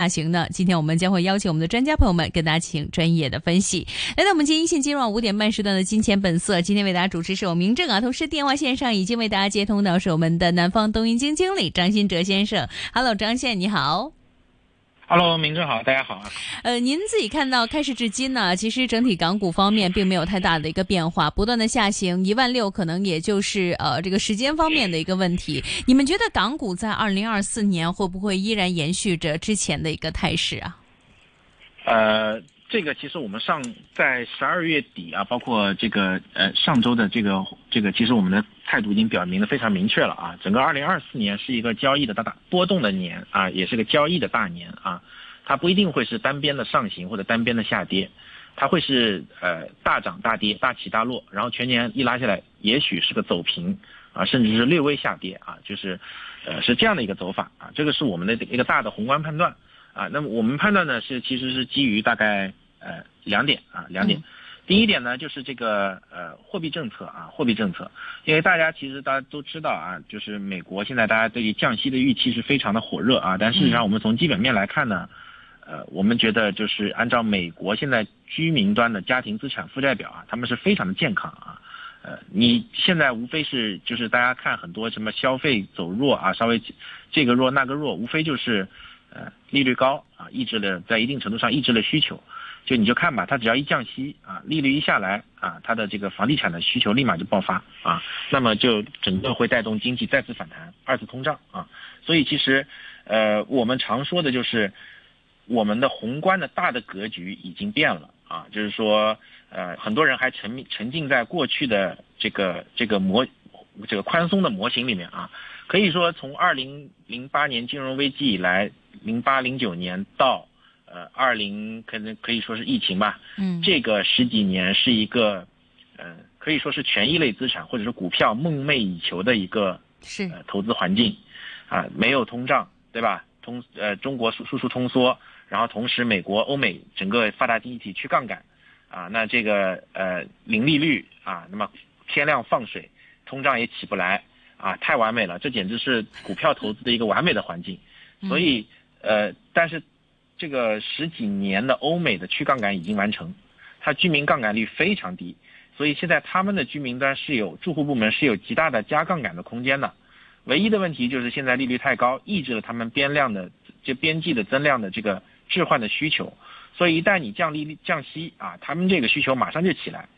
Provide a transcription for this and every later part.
大行呢？今天我们将会邀请我们的专家朋友们跟大家进行专业的分析。来到我们今天一线金融五点半时段的金钱本色，今天为大家主持是我明正啊，同时电话线上已经为大家接通到是我们的南方东云经经理张新哲先生。Hello，张先你好。Hello，明正好，大家好啊。呃，您自己看到开市至今呢，其实整体港股方面并没有太大的一个变化，不断的下行，一万六可能也就是呃这个时间方面的一个问题。你们觉得港股在二零二四年会不会依然延续着之前的一个态势啊？呃。这个其实我们上在十二月底啊，包括这个呃上周的这个这个，其实我们的态度已经表明的非常明确了啊。整个二零二四年是一个交易的大大波动的年啊，也是个交易的大年啊。它不一定会是单边的上行或者单边的下跌，它会是呃大涨大跌、大起大落，然后全年一拉下来，也许是个走平啊，甚至是略微下跌啊，就是呃是这样的一个走法啊。这个是我们的一个大的宏观判断啊。那么我们判断呢是其实是基于大概。呃，两点啊，两点。第一点呢，就是这个呃货币政策啊，货币政策，因为大家其实大家都知道啊，就是美国现在大家对于降息的预期是非常的火热啊，但事实上我们从基本面来看呢，呃，我们觉得就是按照美国现在居民端的家庭资产负债表啊，他们是非常的健康啊，呃，你现在无非是就是大家看很多什么消费走弱啊，稍微这个弱那个弱，无非就是呃利率高啊，抑制了在一定程度上抑制了需求。就你就看吧，它只要一降息啊，利率一下来啊，它的这个房地产的需求立马就爆发啊，那么就整个会带动经济再次反弹，二次通胀啊。所以其实，呃，我们常说的就是，我们的宏观的大的格局已经变了啊，就是说，呃，很多人还沉迷沉浸在过去的这个这个模这个宽松的模型里面啊。可以说，从二零零八年金融危机以来，零八零九年到呃，二零可能可以说是疫情吧，嗯，这个十几年是一个，呃，可以说是权益类资产或者是股票梦寐以求的一个是投资环境，啊，没有通胀，对吧？通呃，中国输输出通缩，然后同时美国、欧美整个发达经济体去杠杆，啊，那这个呃零利率啊，那么天量放水，通胀也起不来，啊，太完美了，这简直是股票投资的一个完美的环境，所以呃，但是。这个十几年的欧美的去杠杆已经完成，它居民杠杆率非常低，所以现在他们的居民端是有住户部门是有极大的加杠杆的空间的，唯一的问题就是现在利率太高，抑制了他们边量的就边际的增量的这个置换的需求，所以一旦你降利率降息啊，他们这个需求马上就起来，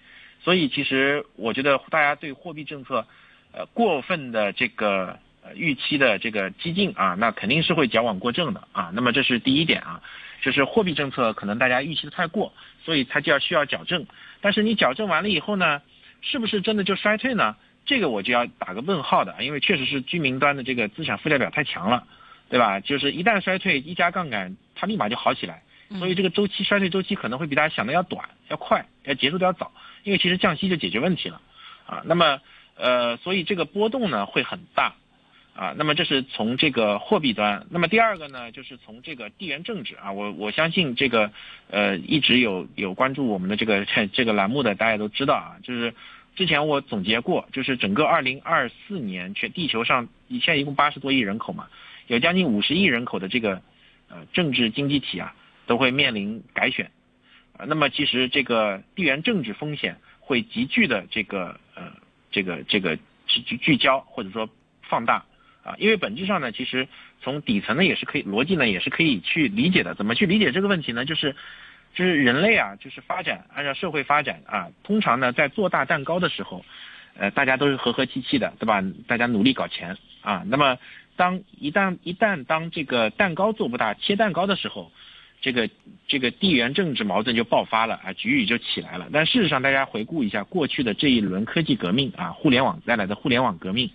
所以其实我觉得大家对货币政策，呃过分的这个。呃，预期的这个激进啊，那肯定是会矫枉过正的啊。那么这是第一点啊，就是货币政策可能大家预期的太过，所以它就要需要矫正。但是你矫正完了以后呢，是不是真的就衰退呢？这个我就要打个问号的，因为确实是居民端的这个资产负债表太强了，对吧？就是一旦衰退，一加杠杆，它立马就好起来。所以这个周期衰退周期可能会比大家想的要短、要快、要结束的要早，因为其实降息就解决问题了啊。那么呃，所以这个波动呢会很大。啊，那么这是从这个货币端，那么第二个呢，就是从这个地缘政治啊，我我相信这个，呃，一直有有关注我们的这个这个栏目的，大家都知道啊，就是之前我总结过，就是整个二零二四年全地球上，现在一共八十多亿人口嘛，有将近五十亿人口的这个呃政治经济体啊，都会面临改选，啊，那么其实这个地缘政治风险会急剧的这个呃这个这个聚聚焦或者说放大。啊，因为本质上呢，其实从底层呢也是可以逻辑呢也是可以去理解的。怎么去理解这个问题呢？就是，就是人类啊，就是发展按照社会发展啊，通常呢在做大蛋糕的时候，呃，大家都是和和气气的，对吧？大家努力搞钱啊。那么当一旦一旦当这个蛋糕做不大，切蛋糕的时候，这个这个地缘政治矛盾就爆发了啊，局域就起来了。但事实上，大家回顾一下过去的这一轮科技革命啊，互联网带来的互联网革命。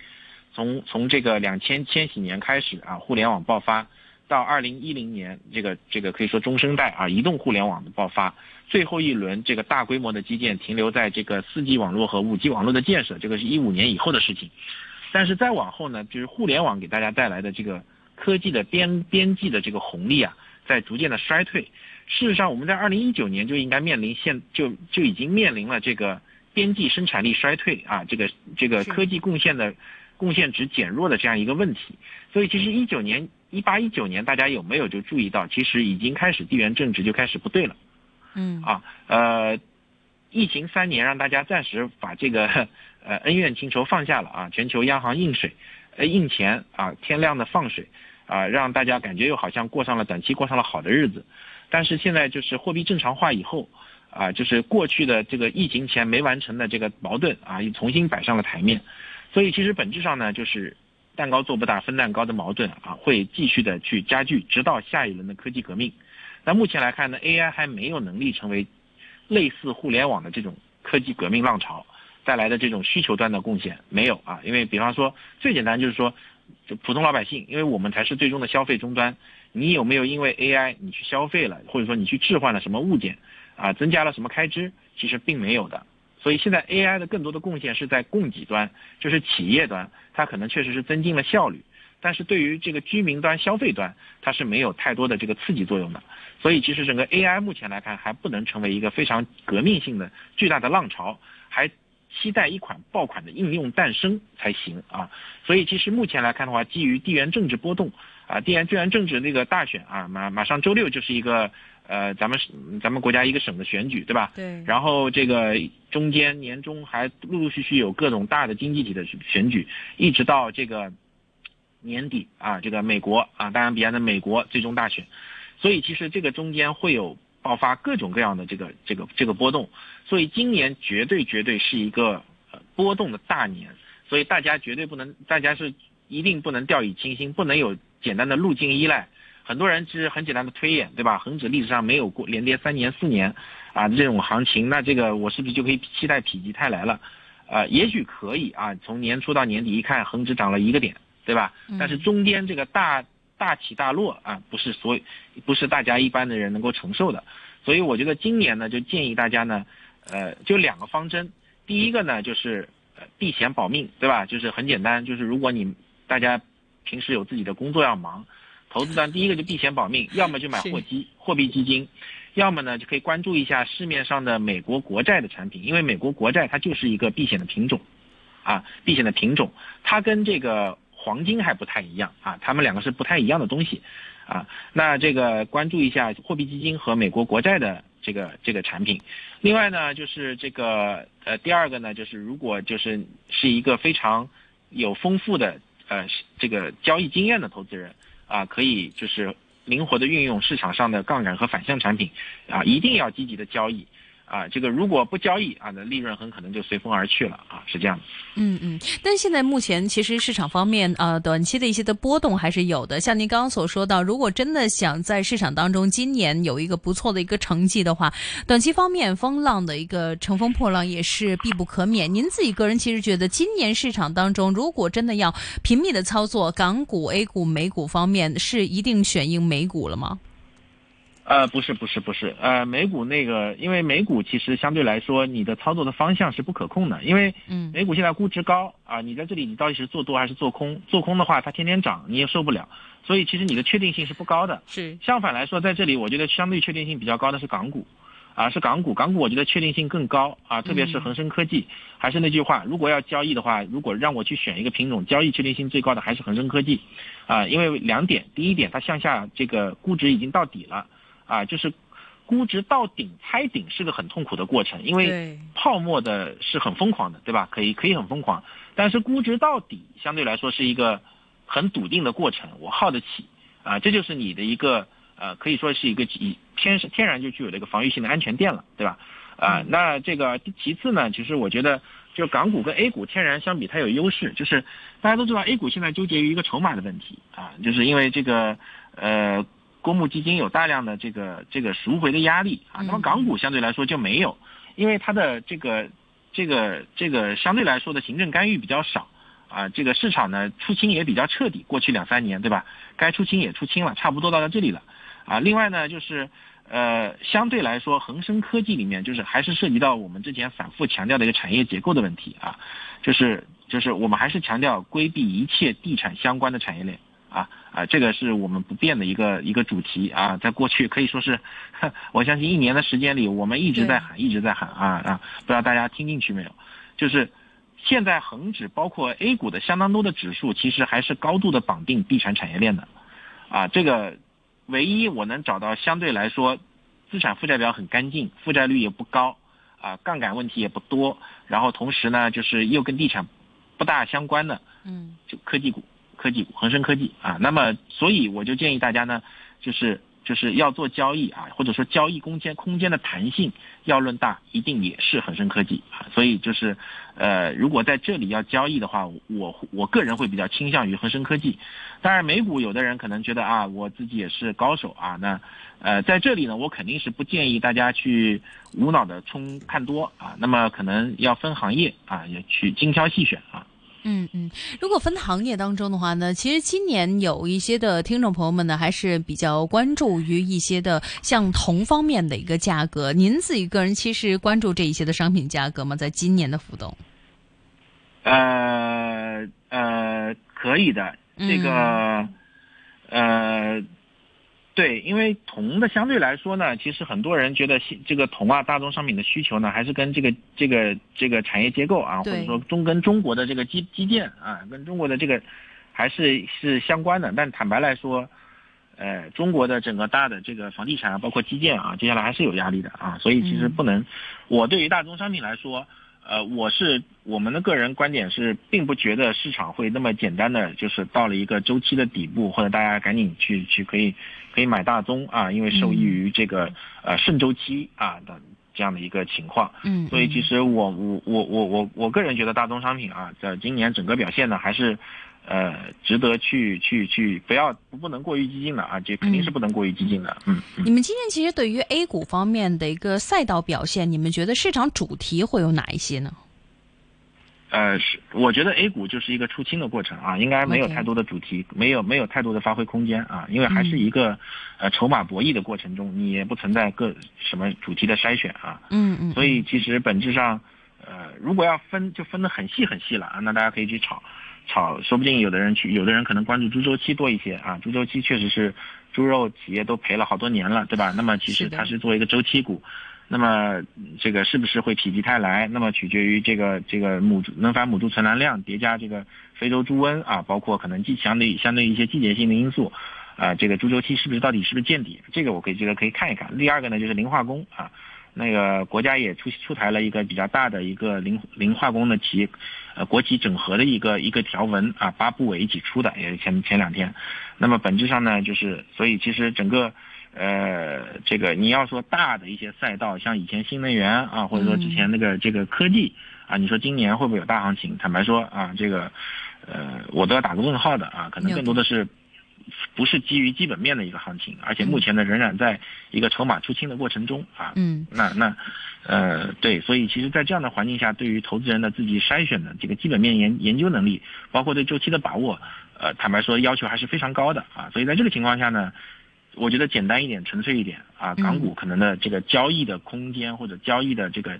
从从这个两千千禧年开始啊，互联网爆发，到二零一零年这个这个可以说中生代啊，移动互联网的爆发，最后一轮这个大规模的基建停留在这个四 G 网络和五 G 网络的建设，这个是一五年以后的事情。但是再往后呢，就是互联网给大家带来的这个科技的边边际的这个红利啊，在逐渐的衰退。事实上，我们在二零一九年就应该面临现就就已经面临了这个边际生产力衰退啊，这个这个科技贡献的。贡献值减弱的这样一个问题，所以其实一九年一八一九年大家有没有就注意到，其实已经开始地缘政治就开始不对了。嗯啊，呃，疫情三年让大家暂时把这个呃恩怨情仇放下了啊，全球央行印水，呃印钱啊，天量的放水啊，让大家感觉又好像过上了短期过上了好的日子。但是现在就是货币正常化以后啊，就是过去的这个疫情前没完成的这个矛盾啊，又重新摆上了台面。所以其实本质上呢，就是蛋糕做不大分蛋糕的矛盾啊，会继续的去加剧，直到下一轮的科技革命。那目前来看呢，AI 还没有能力成为类似互联网的这种科技革命浪潮带来的这种需求端的贡献没有啊，因为比方说最简单就是说，就普通老百姓，因为我们才是最终的消费终端，你有没有因为 AI 你去消费了，或者说你去置换了什么物件啊，增加了什么开支，其实并没有的。所以现在 AI 的更多的贡献是在供给端，就是企业端，它可能确实是增进了效率，但是对于这个居民端、消费端，它是没有太多的这个刺激作用的。所以其实整个 AI 目前来看还不能成为一个非常革命性的巨大的浪潮，还期待一款爆款的应用诞生才行啊。所以其实目前来看的话，基于地缘政治波动啊，地缘地缘政治那个大选啊，马马上周六就是一个呃咱们咱们国家一个省的选举，对吧？对。然后这个中间年中还陆陆续续有各种大的经济体的选举，一直到这个年底啊，这个美国啊，当然彼岸的美国最终大选。所以其实这个中间会有爆发各种各样的这个这个这个波动，所以今年绝对绝对是一个波动的大年，所以大家绝对不能，大家是一定不能掉以轻心，不能有简单的路径依赖。很多人其实很简单的推演，对吧？恒指历史上没有过连跌三年四年啊这种行情，那这个我是不是就可以期待否极泰来了？呃，也许可以啊，从年初到年底一看，恒指涨了一个点，对吧？但是中间这个大。大起大落啊，不是所，不是大家一般的人能够承受的，所以我觉得今年呢，就建议大家呢，呃，就两个方针，第一个呢就是呃避险保命，对吧？就是很简单，就是如果你大家平时有自己的工作要忙，投资端第一个就避险保命，要么就买货基货币基金，要么呢就可以关注一下市面上的美国国债的产品，因为美国国债它就是一个避险的品种，啊，避险的品种，它跟这个。黄金还不太一样啊，它们两个是不太一样的东西，啊，那这个关注一下货币基金和美国国债的这个这个产品。另外呢，就是这个呃第二个呢，就是如果就是是一个非常有丰富的呃这个交易经验的投资人啊，可以就是灵活的运用市场上的杠杆和反向产品啊，一定要积极的交易。啊，这个如果不交易啊，那利润很可能就随风而去了啊，是这样。嗯嗯，但现在目前其实市场方面呃，短期的一些的波动还是有的。像您刚刚所说到，如果真的想在市场当中今年有一个不错的一个成绩的话，短期方面风浪的一个乘风破浪也是必不可免。您自己个人其实觉得，今年市场当中如果真的要频密的操作，港股、A 股、美股方面是一定选用美股了吗？呃，不是，不是，不是，呃，美股那个，因为美股其实相对来说，你的操作的方向是不可控的，因为，嗯，美股现在估值高啊，你在这里你到底是做多还是做空？做空的话，它天天涨，你也受不了，所以其实你的确定性是不高的。是，相反来说，在这里我觉得相对确定性比较高的是港股，啊，是港股，港股我觉得确定性更高啊，特别是恒生科技。还是那句话，如果要交易的话，如果让我去选一个品种，交易确定性最高的还是恒生科技，啊，因为两点，第一点，它向下这个估值已经到底了，啊，就是。估值到顶猜顶是个很痛苦的过程，因为泡沫的是很疯狂的，对吧？可以可以很疯狂，但是估值到底相对来说是一个很笃定的过程，我耗得起啊，这就是你的一个呃，可以说是一个以天天然就具有的一个防御性的安全垫了，对吧？啊，那这个其次呢，其实我觉得就港股跟 A 股天然相比它有优势，就是大家都知道 A 股现在纠结于一个筹码的问题啊，就是因为这个呃。公募基金有大量的这个这个赎回的压力啊，那么港股相对来说就没有，因为它的这个这个这个相对来说的行政干预比较少啊，这个市场呢出清也比较彻底，过去两三年对吧？该出清也出清了，差不多到了这里了啊。另外呢就是呃相对来说，恒生科技里面就是还是涉及到我们之前反复强调的一个产业结构的问题啊，就是就是我们还是强调规避一切地产相关的产业链。啊啊，这个是我们不变的一个一个主题啊，在过去可以说是，我相信一年的时间里，我们一直在喊，一直在喊啊啊，不知道大家听进去没有？就是现在恒指包括 A 股的相当多的指数，其实还是高度的绑定地产产业链的，啊，这个唯一我能找到相对来说资产负债表很干净，负债率也不高，啊，杠杆问题也不多，然后同时呢，就是又跟地产不大相关的，嗯，就科技股，科技股，恒生科技啊，那么所以我就建议大家呢，就是就是要做交易啊，或者说交易空间空间的弹性要论大，一定也是恒生科技啊，所以就是呃，如果在这里要交易的话，我我个人会比较倾向于恒生科技。当然，美股有的人可能觉得啊，我自己也是高手啊，那呃，在这里呢，我肯定是不建议大家去无脑的冲看多啊，那么可能要分行业啊，也去精挑细选啊。嗯嗯，如果分行业当中的话呢，其实今年有一些的听众朋友们呢，还是比较关注于一些的像铜方面的一个价格。您自己个人其实关注这一些的商品价格吗？在今年的浮动？呃呃，可以的，这个、呃。对，因为铜的相对来说呢，其实很多人觉得这个铜啊，大宗商品的需求呢，还是跟这个这个这个产业结构啊，或者说中跟中国的这个基基建啊，跟中国的这个还是是相关的。但坦白来说，呃，中国的整个大的这个房地产啊，包括基建啊，接下来还是有压力的啊。所以其实不能，我对于大宗商品来说。呃，我是我们的个人观点是，并不觉得市场会那么简单的，就是到了一个周期的底部，或者大家赶紧去去可以可以买大宗啊，因为受益于这个呃顺周期啊的这样的一个情况。嗯，所以其实我我我我我我个人觉得大宗商品啊，在今年整个表现呢还是。呃，值得去去去，不要不能过于激进的啊，这肯定是不能过于激进的。嗯，你们今天其实对于 A 股方面的一个赛道表现，你们觉得市场主题会有哪一些呢？呃，是，我觉得 A 股就是一个出清的过程啊，应该没有太多的主题，没有没有太多的发挥空间啊，因为还是一个呃筹码博弈的过程中，你也不存在个什么主题的筛选啊。嗯嗯。所以其实本质上，呃，如果要分，就分得很细很细了啊，那大家可以去炒。炒，说不定有的人去，有的人可能关注猪周期多一些啊。猪周期确实是猪肉企业都赔了好多年了，对吧？那么其实它是作为一个周期股，那么这个是不是会否极泰来？那么取决于这个这个母能繁母猪存栏量叠加这个非洲猪瘟啊，包括可能季相对相对一些季节性的因素啊，这个猪周期是不是到底是不是见底？这个我可以觉得可以看一看。第二个呢，就是磷化工啊。那个国家也出出台了一个比较大的一个磷磷化工的企业，呃，国企整合的一个一个条文啊，八部委一起出的，也是前前两天。那么本质上呢，就是所以其实整个，呃，这个你要说大的一些赛道，像以前新能源啊，或者说之前那个这个科技啊，你说今年会不会有大行情？坦白说啊，这个，呃，我都要打个问号的啊，可能更多的是。不是基于基本面的一个行情，而且目前呢仍然在一个筹码出清的过程中啊。嗯。那那，呃，对，所以其实，在这样的环境下，对于投资人的自己筛选的这个基本面研研究能力，包括对周期的把握，呃，坦白说要求还是非常高的啊。所以在这个情况下呢，我觉得简单一点、纯粹一点啊，港股可能的这个交易的空间或者交易的这个。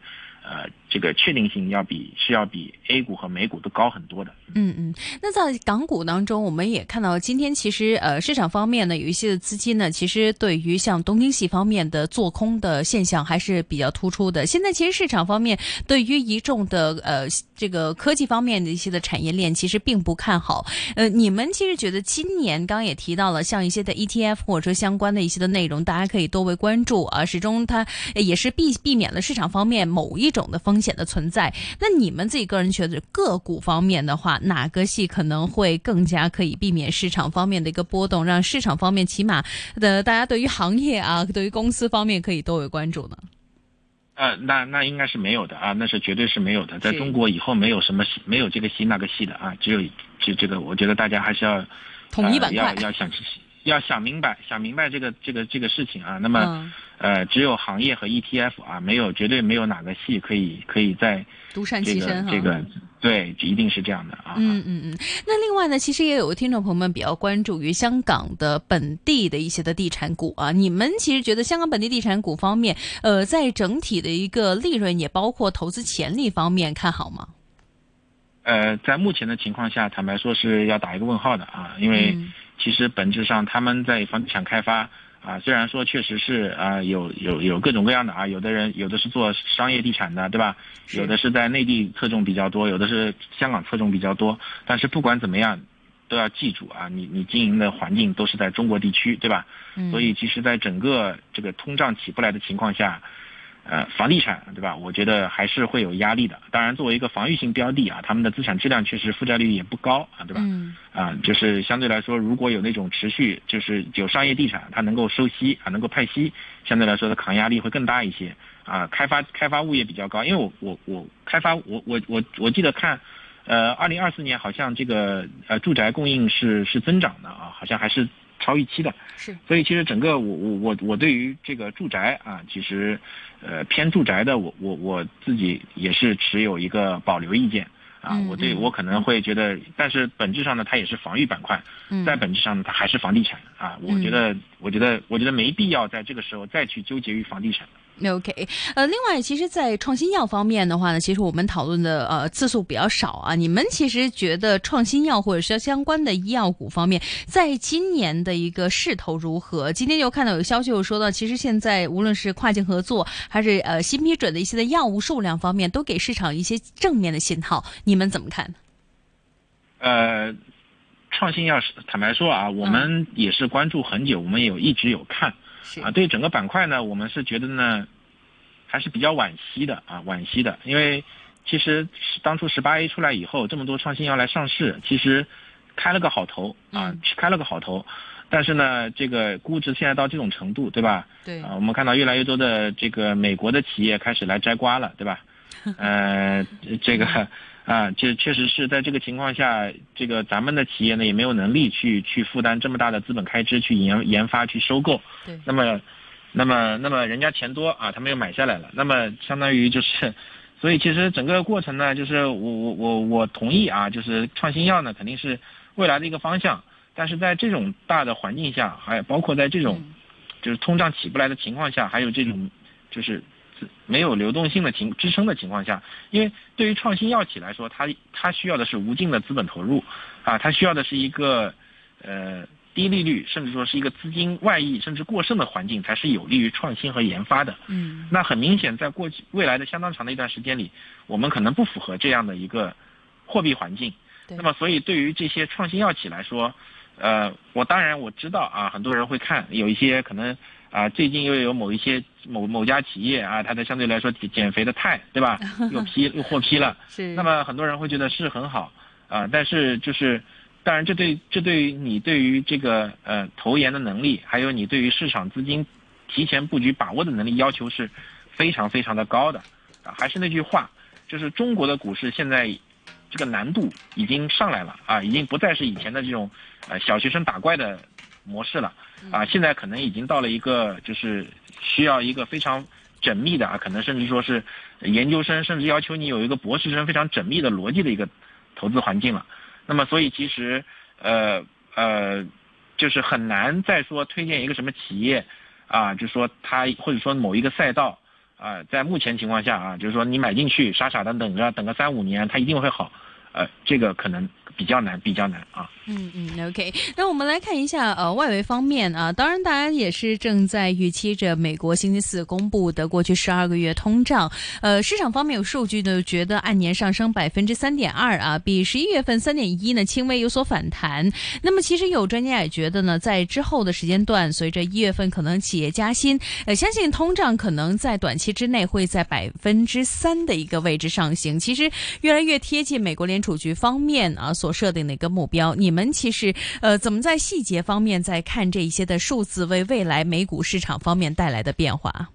呃，这个确定性要比是要比 A 股和美股都高很多的。嗯嗯，那在港股当中，我们也看到今天其实呃市场方面呢有一些的资金呢，其实对于像东京系方面的做空的现象还是比较突出的。现在其实市场方面对于一众的呃这个科技方面的一些的产业链其实并不看好。呃，你们其实觉得今年刚刚也提到了像一些的 ETF 或者说相关的一些的内容，大家可以多为关注啊。始终它也是避避免了市场方面某一。种的风险的存在，那你们自己个人觉得个股方面的话，哪个系可能会更加可以避免市场方面的一个波动，让市场方面起码的大家对于行业啊，对于公司方面可以多为关注呢？呃，那那应该是没有的啊，那是绝对是没有的，在中国以后没有什么没有这个系那个系的啊，只有就这个，我觉得大家还是要统一板块，要要想要想明白想明白这个这个这个事情啊，那么。呃，只有行业和 ETF 啊，没有绝对没有哪个系可以可以在独善其身哈。这个对，一定是这样的啊。嗯嗯嗯。那另外呢，其实也有听众朋友们比较关注于香港的本地的一些的地产股啊。你们其实觉得香港本地地产股方面，呃，在整体的一个利润也包括投资潜力方面看好吗？呃，在目前的情况下，坦白说是要打一个问号的啊，因为其实本质上他们在房地产开发。啊，虽然说确实是啊，有有有各种各样的啊，有的人有的是做商业地产的，对吧？有的是在内地侧重比较多，有的是香港侧重比较多。但是不管怎么样，都要记住啊，你你经营的环境都是在中国地区，对吧？嗯，所以其实，在整个这个通胀起不来的情况下，呃，房地产对吧？我觉得还是会有压力的。当然，作为一个防御性标的啊，他们的资产质量确实负债率也不高啊，对吧？嗯啊，就是相对来说，如果有那种持续就是有商业地产，它能够收息啊，能够派息，相对来说的抗压力会更大一些啊。开发开发物业比较高，因为我我我开发我我我我记得看，呃，二零二四年好像这个呃住宅供应是是增长的啊，好像还是超预期的。是，所以其实整个我我我我对于这个住宅啊，其实呃偏住宅的我我我自己也是持有一个保留意见啊，嗯我对嗯我可能会觉得，但是本质上呢，它也是防御板块，嗯在本质上呢，它还是房地产啊，我觉得我觉得我觉得没必要在这个时候再去纠结于房地产。OK，呃，另外，其实，在创新药方面的话呢，其实我们讨论的呃次数比较少啊。你们其实觉得创新药或者是相关的医药股方面，在今年的一个势头如何？今天又看到有消息又说到，其实现在无论是跨境合作，还是呃新批准的一些的药物数量方面，都给市场一些正面的信号。你们怎么看？呃，创新药是坦白说啊，我们也是关注很久，我们也有一直有看。是啊，对整个板块呢，我们是觉得呢，还是比较惋惜的啊，惋惜的，因为其实当初十八 A 出来以后，这么多创新药来上市，其实开了个好头啊嗯，开了个好头，但是呢，这个估值现在到这种程度，对吧？对啊，我们看到越来越多的这个美国的企业开始来摘瓜了，对吧？呃，这个啊，这确实是在这个情况下，这个咱们的企业呢也没有能力去去负担这么大的资本开支去研研发去收购。对。那么，那么，那么人家钱多啊，他们又买下来了，那么相当于就是，所以其实整个过程呢，就是我我我我同意啊，就是创新药呢肯定是未来的一个方向，但是在这种大的环境下，还有包括在这种嗯。就是通胀起不来的情况下，还有这种就是没有流动性的情支撑的情况下，因为对于创新药企来说，它它需要的是无尽的资本投入，啊，它需要的是一个呃低利率，甚至说是一个资金外溢甚至过剩的环境，才是有利于创新和研发的。嗯那很明显，在过去未来的相当长的一段时间里，我们可能不符合这样的一个货币环境。对那么，所以对于这些创新药企来说，呃，我当然我知道啊，很多人会看，有一些可能啊，最近又有某一些某某家企业啊，它的相对来说减减肥的肽，对吧？又批又获批了。是那么很多人会觉得是很好啊、但是就是，当然这对这对于你对于这个呃投研的能力，还有你对于市场资金提前布局把握的能力要求是非常非常的高的啊。还是那句话，就是中国的股市现在这个难度已经上来了啊，已经不再是以前的这种呃小学生打怪的模式了啊，现在可能已经到了一个就是需要一个非常缜密的啊，可能甚至说是研究生，甚至要求你有一个博士生非常缜密的逻辑的一个投资环境了。那么，所以其实呃呃，就是很难再说推荐一个什么企业啊，就说它或者说某一个赛道啊，在目前情况下啊，就是说你买进去傻傻的等着等个三五年，它一定会好，呃，这个可能比较难，比较难啊。嗯嗯，OK。那我们来看一下呃外围方面啊，当然大家也是正在预期着美国星期四公布的过去十二个月通胀。呃，市场方面有数据呢，觉得按年上升百分之三点二啊，比十一月份三点一呢轻微有所反弹。那么其实有专家也觉得呢，在之后的时间段，随着一月份可能企业加薪，呃，相信通胀可能在短期之内会在百分之三的一个位置上行。其实越来越贴近美国联储局方面啊所设定的一个目标。你们其实呃怎么在细节方面在看这一些的数字为未来美股市场方面带来的变化？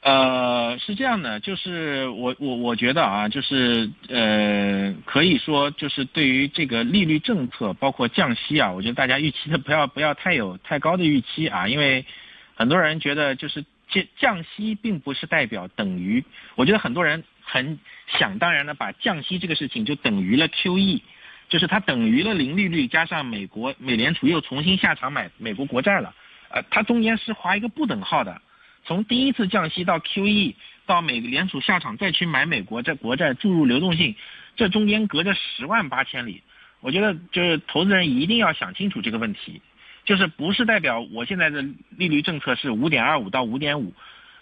呃，是这样的，就是我我我觉得啊，就是呃，可以说就是对于这个利率政策，包括降息啊，我觉得大家预期的不要不要太有太高的预期啊，因为很多人觉得就是降降息并不是代表等于，我觉得很多人很想当然的把降息这个事情就等于了 QE，就是它等于了零利率加上美国美联储又重新下场买美国国债了，呃，它中间是划一个不等号的。从第一次降息到 QE，到美联储下场再去买美国这国债注入流动性，这中间隔着十万八千里。我觉得就是投资人一定要想清楚这个问题，就是不是代表我现在的利率政策是五点二五到五点五，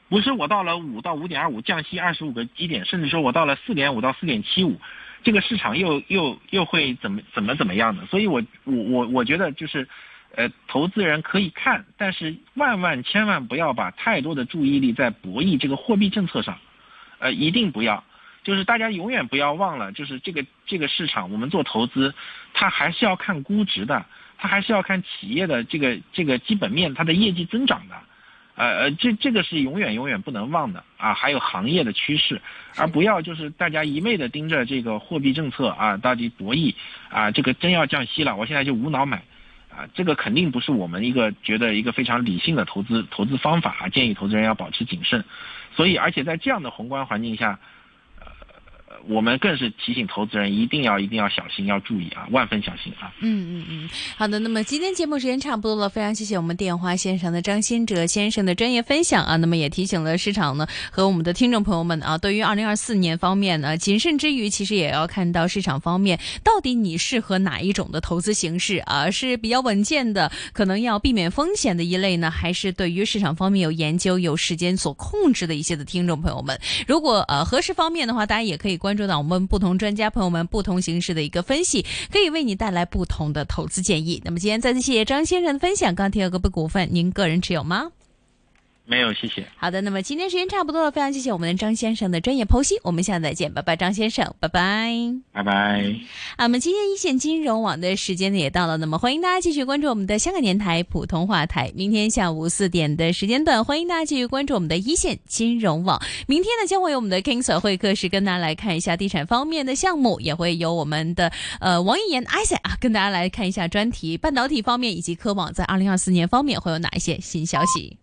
不是我到了五到五点二五降息二十五个基点，甚至说我到了四点五到四点七五，这个市场又又又会怎么怎么怎么样的？所以我我我我觉得就是，呃，投资人可以看，但是万万千万不要把太多的注意力在博弈这个货币政策上，呃，一定不要。就是大家永远不要忘了，就是这个这个市场，我们做投资，它还是要看估值的，它还是要看企业的这个这个基本面，它的业绩增长的。呃呃，这这个是永远永远不能忘的啊！还有行业的趋势，而不要就是大家一味的盯着这个货币政策啊，到底博弈啊，这个真要降息了，我现在就无脑买，啊，这个肯定不是我们一个觉得一个非常理性的投资投资方法啊！建议投资人要保持谨慎。所以，而且在这样的宏观环境下，呃，我们更是提醒投资人一定要一定要小心，要注意啊，万分小心啊！嗯嗯嗯，好的。那么今天节目时间差不多了，非常谢谢我们电话线上的张新哲先生的专业分享啊。那么也提醒了市场呢和我们的听众朋友们啊，对于二零二四年方面呢，谨慎之余，其实也要看到市场方面到底你适合哪一种的投资形式啊，是比较稳健的，可能要避免风险的一类呢，还是对于市场方面有研究、有时间所控制的一些的听众朋友们，如果呃合适方面的话，大家也可以关注到我们不同专家朋友们不同形式的一个分析，可以为你带来不同的投资建议。那么今天再次谢谢张先生的分享。钢铁个股股份，您个人持有吗？没有，谢谢。好的，那么今天时间差不多了，非常谢谢我们的张先生的专业剖析，我们下次再见，拜拜，张先生，拜拜，拜拜。啊，我们今天一线金融网的时间呢也到了，那么欢迎大家继续关注我们的香港电台普通话台，明天下午四点的时间段，欢迎大家继续关注我们的一线金融网。明天呢将会有我们的 King Sir 会客室跟大家来看一下地产方面的项目，也会有我们的呃王一言 Isaac 啊跟大家来看一下专题半导体方面以及科网在二零二四年方面会有哪一些新消息。